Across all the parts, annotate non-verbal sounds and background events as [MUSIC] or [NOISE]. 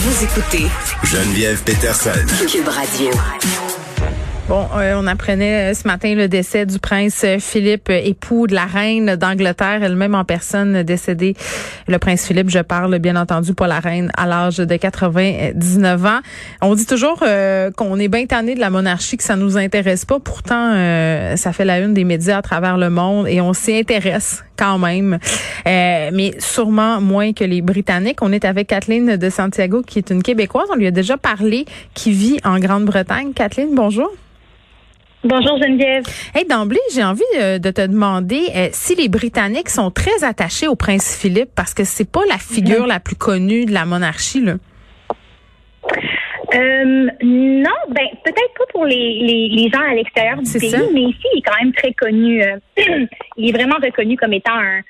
Vous écoutez Geneviève Peterson. Cube Radio. Bon, euh, on apprenait euh, ce matin le décès du prince Philippe, euh, époux de la reine d'Angleterre, elle-même en personne décédée. Le prince Philippe, je parle bien entendu pas la reine, à l'âge de 99 ans. On dit toujours qu'on est bien tanné de la monarchie, que ça nous intéresse pas. Pourtant, ça fait la une des médias à travers le monde et on s'y intéresse quand même, mais sûrement moins que les Britanniques. On est avec Kathleen de Santiago, qui est une Québécoise. On lui a déjà parlé, qui vit en Grande-Bretagne. Kathleen, bonjour. Bonjour Geneviève. Hey, d'emblée, j'ai envie euh, de te demander euh, si les Britanniques sont très attachés au prince Philippe parce que c'est pas la figure la plus connue de la monarchie là. Euh, non, ben peut-être pas pour les, les, les gens à l'extérieur du pays, mais ici il est quand même très connu. [CLEARS THROAT] il est vraiment reconnu comme étant un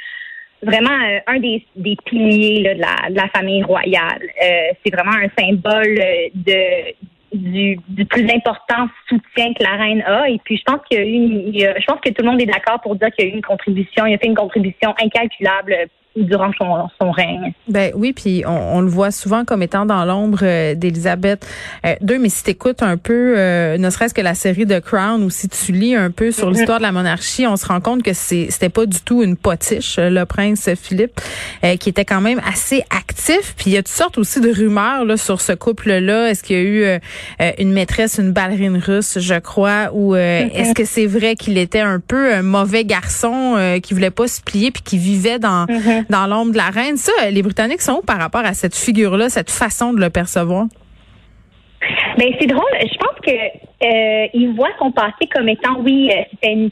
vraiment un des, des piliers là, de, la, de la famille royale. c'est vraiment un symbole de du, du, plus important soutien que la reine a. Et puis, je pense qu'il y a eu, je pense que tout le monde est d'accord pour dire qu'il y a eu une contribution, il a fait une contribution incalculable durant son, son règne. Ben oui, puis on, le voit souvent comme étant dans l'ombre euh, d'Élisabeth euh, II. Mais si tu écoutes un peu, euh, ne serait-ce que la série de Crown, ou si tu lis un peu sur mm-hmm. l'histoire de la monarchie, on se rend compte que c'est c'était pas du tout une potiche, le prince Philippe, qui était quand même assez actif. Puis il y a toutes sortes aussi de rumeurs là, sur ce couple-là. Est-ce qu'il y a eu une maîtresse, une ballerine russe, je crois, ou mm-hmm. est-ce que c'est vrai qu'il était un peu un mauvais garçon qui voulait pas se plier puis qui vivait dans mm-hmm dans l'ombre de la reine. Ça, les Britanniques sont où par rapport à cette figure-là, cette façon de le percevoir? Ben c'est drôle. Je pense que euh, ils voient son passé comme étant, oui, euh,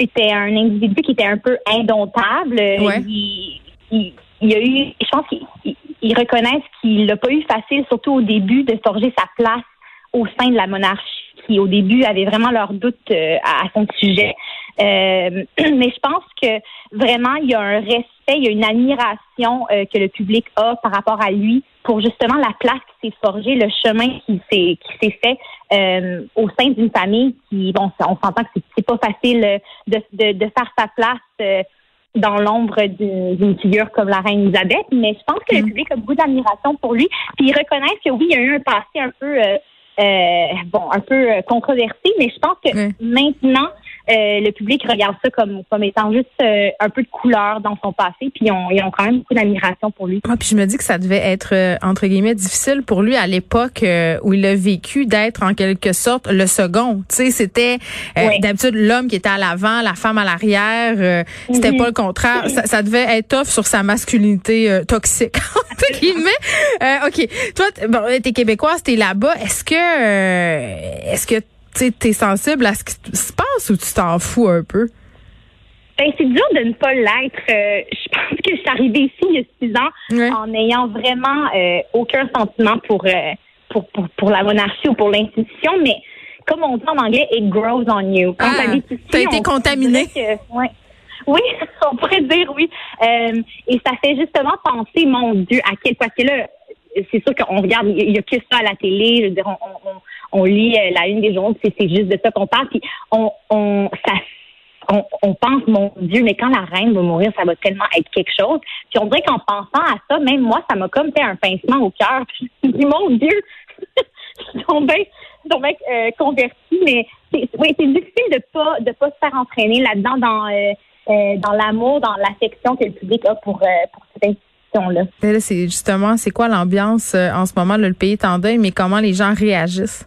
c'était un individu qui était un peu indomptable. Il, il, il, a eu, je pense qu'ils reconnaissent qu'il n'a pas eu facile, surtout au début, de forger sa place au sein de la monarchie, qui au début avait vraiment leurs doutes euh, à, son sujet. Euh, [CLEARS THROAT] mais je pense que vraiment, il y a un respect, il y a une admiration euh, que le public a par rapport à lui pour justement la place qui s'est forgée, le chemin qui s'est qui s'est fait euh, au sein d'une famille qui, bon, on s'entend que c'est pas facile de, de, de, faire sa place dans l'ombre d'une figure comme la reine Elisabeth, mais je pense que le mm. public a beaucoup d'admiration pour lui. Puis ils reconnaissent que oui, il y a eu un passé un peu bon, un peu controversé, mais je pense que maintenant, euh, le public regarde ça comme comme étant juste euh, un peu de couleur dans son passé, puis ils ont, ils ont quand même beaucoup d'admiration pour lui. Ah, puis je me dis que ça devait être euh, entre guillemets difficile pour lui à l'époque où il a vécu d'être en quelque sorte le second. Tu sais, c'était d'habitude l'homme qui était à l'avant, la femme à l'arrière. C'était mhm. pas le contraire. Ça, ça, devait être tough sur sa masculinité toxique [LAUGHS] entre guillemets. ok, toi, bon, t'es québécoise, t'es là-bas. Est-ce que est-ce que tu es sensible à ce qui se passe ou tu t'en fous un peu? Ben, c'est dur de ne pas l'être. Euh, je pense que je suis arrivée ici il y a six ans en n'ayant vraiment euh, aucun sentiment pour, euh, pour, pour, pour, la monarchie ou pour l'institution, mais comme on dit en anglais, it grows on you. Quand ah, t'as été contaminé. Oui, [LAUGHS] on pourrait dire oui. et ça fait justement penser, mon Dieu, à quel point que là, c'est sûr qu'on regarde, il y a que ça à la télé. Je veux dire, on, on, on lit euh, la une des journaux, c'est juste de ça qu'on parle. Puis on, on, pense, mon Dieu, mais quand la reine va mourir, ça va tellement être quelque chose. Puis on dirait qu'en pensant à ça, même moi, ça m'a comme fait un pincement au cœur. Puis [LAUGHS] je me dis, mon Dieu, [LAUGHS] ils sont bien, bien euh, convertis, mais c'est, oui, c'est difficile de pas de pas se faire entraîner là-dedans dans euh, euh dans l'amour, dans l'affection que le public a pour pour cette institution-là. Là, c'est justement, c'est quoi l'ambiance en ce moment? le pays est en deuil, mais comment les gens réagissent?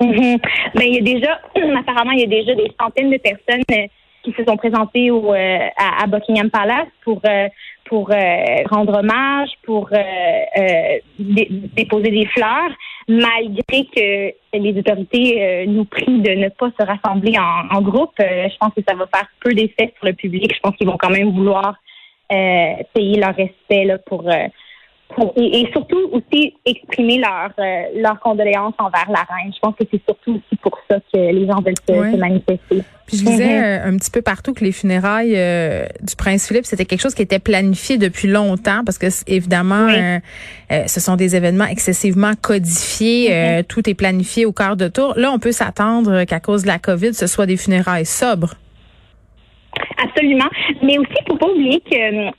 Mhm. Ben, il y a déjà, [CLEARS THROAT] apparemment, il y a déjà des centaines de personnes euh, qui se sont présentées au, euh, à, Buckingham Palace pour euh, pour rendre hommage, pour déposer des fleurs, malgré que les autorités nous prient de ne pas se rassembler en, groupe. je pense que ça va faire peu d'effet sur le public. Je pense qu'ils vont quand même vouloir payer leur respect là, pour et, surtout aussi exprimer leur, euh, leur condoléances envers la reine. Je pense que c'est surtout aussi pour ça que les gens veulent se, manifester. Puis je disais mm-hmm. euh, un petit peu partout que les funérailles euh, du prince Philippe, c'était quelque chose qui était planifié depuis longtemps parce que évidemment, ce sont des événements excessivement codifiés. Mm-hmm. tout est planifié au quart de tour. Là, on peut s'attendre qu'à cause de la COVID, ce soit des funérailles sobres. Absolument. Mais aussi, faut pas oublier que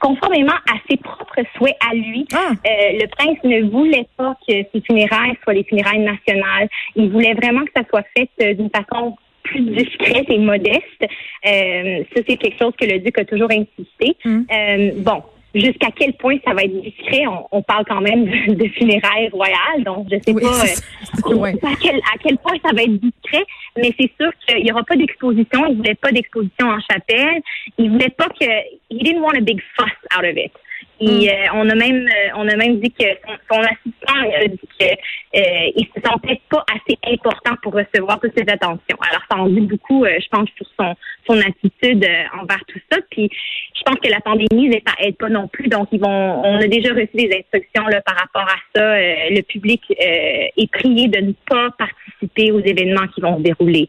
conformément à ses propres souhaits à lui. Ah. Euh, le prince ne voulait pas que ses funérailles soient les funérailles nationales. Il voulait vraiment que ça soit fait euh, d'une façon plus discrète et modeste. Euh, ça, c'est quelque chose que le duc a toujours insisté. Mm. Euh, bon, jusqu'à quel point ça va être discret? On, parle quand même [LAUGHS] de, funérailles royales, donc je sais pas euh, [LAUGHS] à, quel, à quel point ça va être discret, mais c'est sûr qu'il n'y aura pas d'exposition. Il voulait pas d'exposition en chapelle. Il voulait pas que. He didn't want a big fuss out of it. Et mm. euh, on a même euh, on a même dit que son, assistant a dit que euh, il se sentait pas assez important pour recevoir toutes ces attentions. Alors ça en dit beaucoup, je pense, sur son son attitude envers tout ça. Puis je pense que la pandémie n'est pas aide pas non plus. Donc ils vont on a déjà reçu des instructions là par rapport à ça. le public est prié de ne pas participer aux événements qui vont se dérouler.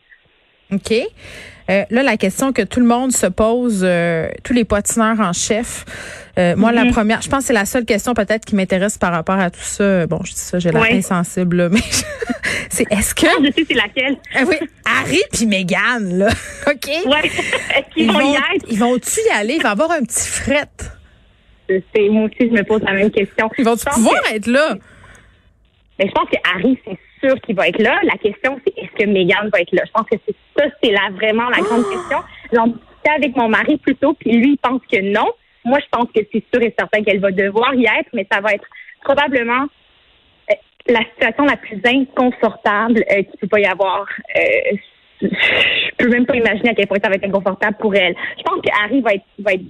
OK? Euh, là, la question que tout le monde se pose, euh, tous les poitineurs en chef. Euh, moi, la mhm. première, je pense que c'est la seule question peut-être qui m'intéresse par rapport à tout ça. Bon, je dis ça, j'ai l'air insensible, [LAUGHS] mais c'est est-ce que... Ah, je sais c'est laquelle. [LAUGHS] oui, Harry puis Meghan, là, [LAUGHS] OK? Ouais. Est-ce qu'ils vont, y être? Ils vont-tu y aller? Il va y avoir un petit fret. Moi aussi, je me pose la même question. Ils vont-tu pouvoir être là? Mais je pense que Harry, c'est sûr qu'il va être là. La question, c'est est-ce que Meghan va être là? Je pense que c'est ça, c'est là vraiment la grande ah! question. J'en discutais avec mon mari plus tôt, puis lui, il pense que non. Moi, je pense que c'est sûr et certain qu'elle va devoir y être, mais ça va être probablement euh, la situation la plus inconfortable euh, qu'il peut pas y avoir. Euh, je peux même pas imaginer à quel point ça va être inconfortable pour elle. Je pense que Harry va être va être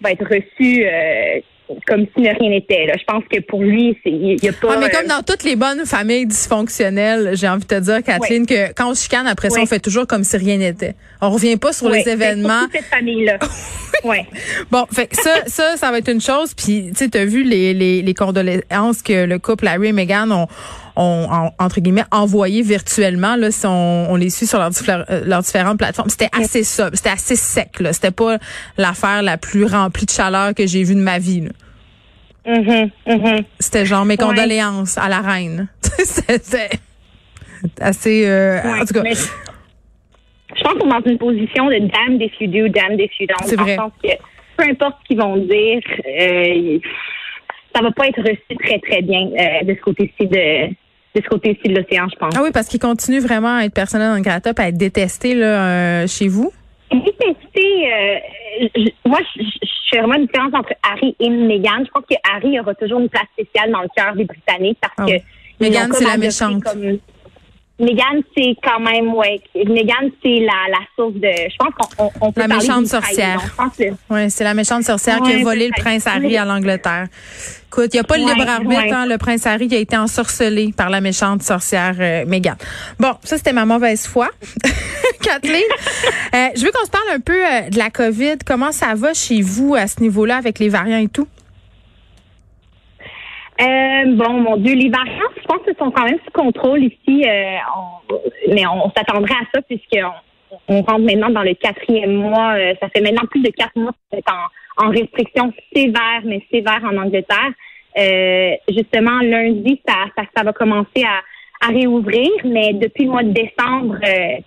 va être reçu euh, comme si rien n'était. Je pense que pour lui, il n'y a pas. Ah, mais comme euh, dans toutes les bonnes familles dysfonctionnelles, j'ai envie de te dire, Kathleen, que quand on chicane, après ça, on fait toujours comme si rien n'était. On revient pas sur les événements. cette famille-là. [LAUGHS] ouais. Bon, fait ça, ça, ça va être une chose. Puis, tu sais, as vu les, les, les condoléances que le couple Harry et Meghan ont ont, entre guillemets envoyé virtuellement là si on, les suit sur leurs, euh, leurs différentes plateformes c'était assez ça c'était assez sec là c'était pas l'affaire la plus remplie de chaleur que j'ai vue de ma vie mm-hmm, mm-hmm. c'était genre mes condoléances à la reine [LAUGHS] c'était assez euh, en tout cas je pense qu'on est dans une position de damn if you do, damn if you don't. C'est vrai. que peu importe ce qu'ils vont dire, euh, ça va pas être reçu très, très bien euh, de ce côté-ci de, de ce côté-ci de l'océan, je pense. Ah oui, parce qu'il continue vraiment à être personnel dans le à être détesté là, euh, chez vous. Euh, moi, je, fais vraiment une différence entre Harry et Meghan. Je pense que Harry aura toujours une place spéciale dans le cœur des Britanniques parce ah que Meghan, c'est la méchante. Meghan, c'est quand même, ouais. Meghan, c'est la, la source de. Je pense qu'on on peut La méchante sorcière. Oui, c'est la méchante sorcière qui a volé le prince Harry à l'Angleterre. Écoute, il n'y a pas le libre arbitre. Hein, le prince Harry a été ensorcelé par la méchante sorcière euh, Meghan. Bon, ça, c'était ma mauvaise foi. [LAUGHS] Kathleen, euh, je veux qu'on se parle un peu euh, de la COVID. Comment ça va chez vous à ce niveau-là avec les variants et tout? Euh, bon, mon Dieu, les variants, je pense qu'ils sont quand même sous contrôle ici, euh, mais on, s'attendrait à ça puisqu'on on rentre maintenant dans le quatrième mois. Ça fait maintenant plus de quatre mois qu'on est en, en restriction sévère, mais sévère en Angleterre. justement, lundi, ça, ça, va commencer à, à réouvrir, mais depuis le mois de décembre,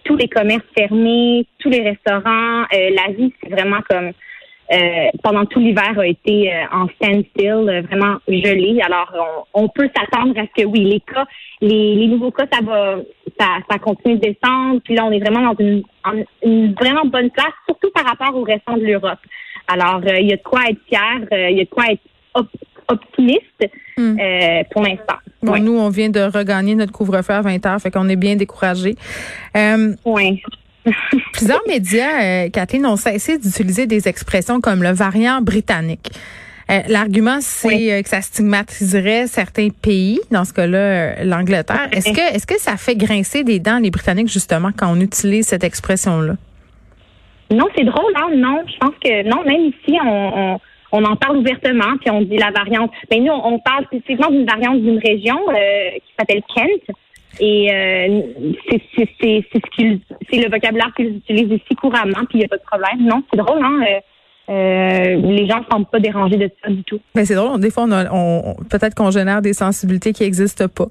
tous les commerces fermés, tous les restaurants, la vie, c'est vraiment comme euh, pendant tout l'hiver a été euh, en standstill, euh, vraiment gelé. Alors, on, peut s'attendre à ce que oui, les cas, les, nouveaux cas, ça va, ça, ça continue de descendre. Puis là, on est vraiment dans une, une vraiment bonne place, surtout par rapport au restant de l'Europe. Alors, il y a de quoi être fier, il y a de quoi être optimiste hmm. pour l'instant. Bon, nous, on vient de regagner notre couvre-feu à 20 heures, fait qu'on est bien découragés. oui. [LAUGHS] Plusieurs médias, euh, Kathleen, ont cessé d'utiliser des expressions comme le variant britannique. Euh, l'argument, c'est euh, que ça stigmatiserait certains pays, dans ce cas-là, l'Angleterre. Est-ce que, est-ce que ça fait grincer des dents les Britanniques, justement, quand on utilise cette expression-là? Non, c'est drôle, hein? Non, je pense que non, même ici, on, on, en parle ouvertement, puis on dit la variante. Mais nous, on, parle spécifiquement d'une variante d'une région qui s'appelle Kent. Et euh, c'est le vocabulaire qu'ils utilisent ici couramment, puis il n'y a pas de problème. Non, c'est drôle, hein? Euh, euh, les gens ne semblent pas dérangés de ça du tout. Mais c'est drôle. Des fois, on, on peut-être qu'on génère des sensibilités qui n'existent pas.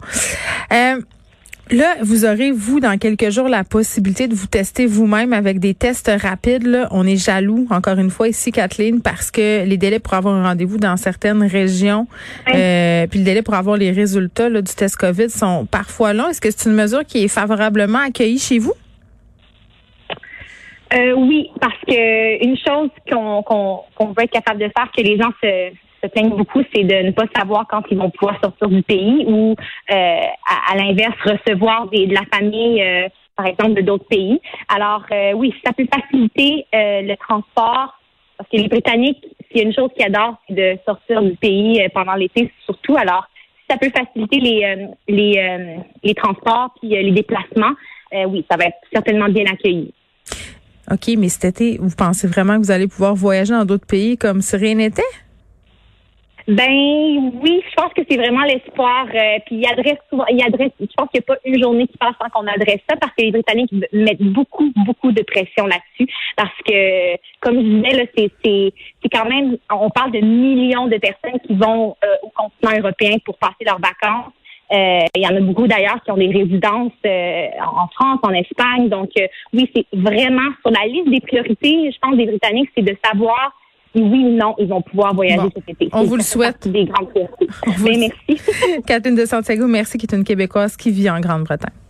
Là, vous aurez, vous, dans quelques jours, la possibilité de vous tester vous-même avec des tests rapides. Là. On est jaloux, encore une fois, ici, Kathleen, parce que les délais pour avoir un rendez-vous dans certaines régions, euh, puis le délai pour avoir les résultats là, du test COVID sont parfois longs. Est-ce que c'est une mesure qui est favorablement accueillie chez vous? Euh, oui, parce que une chose qu'on qu'on veut être capable de faire, que les gens se, plaignent beaucoup, c'est de ne pas savoir quand ils vont pouvoir sortir du pays ou, euh, à, l'inverse, recevoir des, de la famille, euh, par exemple, de d'autres pays. Alors, euh, oui, ça peut faciliter le transport, parce que les Britanniques, s'il y a une chose qu'ils adorent, c'est de sortir du pays pendant l'été, surtout. Alors, ça peut faciliter les, les, les transports puis les déplacements, oui, ça va être certainement bien accueilli. OK, mais cet été, vous pensez vraiment que vous allez pouvoir voyager dans d'autres pays comme si rien n'était? Ben oui, je pense que c'est vraiment l'espoir. Euh, puis il adresse souvent, il adresse. Je pense qu'il n'y a pas une journée qui passe sans qu'on adresse ça parce que les Britanniques mettent beaucoup, beaucoup de pression là-dessus. Parce que, comme je disais, là, c'est, c'est, c'est quand même, on parle de millions de personnes qui vont euh, au continent européen pour passer leurs vacances. Euh, il y en a beaucoup d'ailleurs qui ont des résidences en France, en Espagne. Donc oui, c'est vraiment sur la liste des priorités. Je pense des Britanniques, c'est de savoir oui ou non, ils vont pouvoir voyager cet été. On vous le souhaite. Des grandes merci. [LAUGHS] Catherine de Santiago, merci, qui est une Québécoise qui vit en Grande-Bretagne.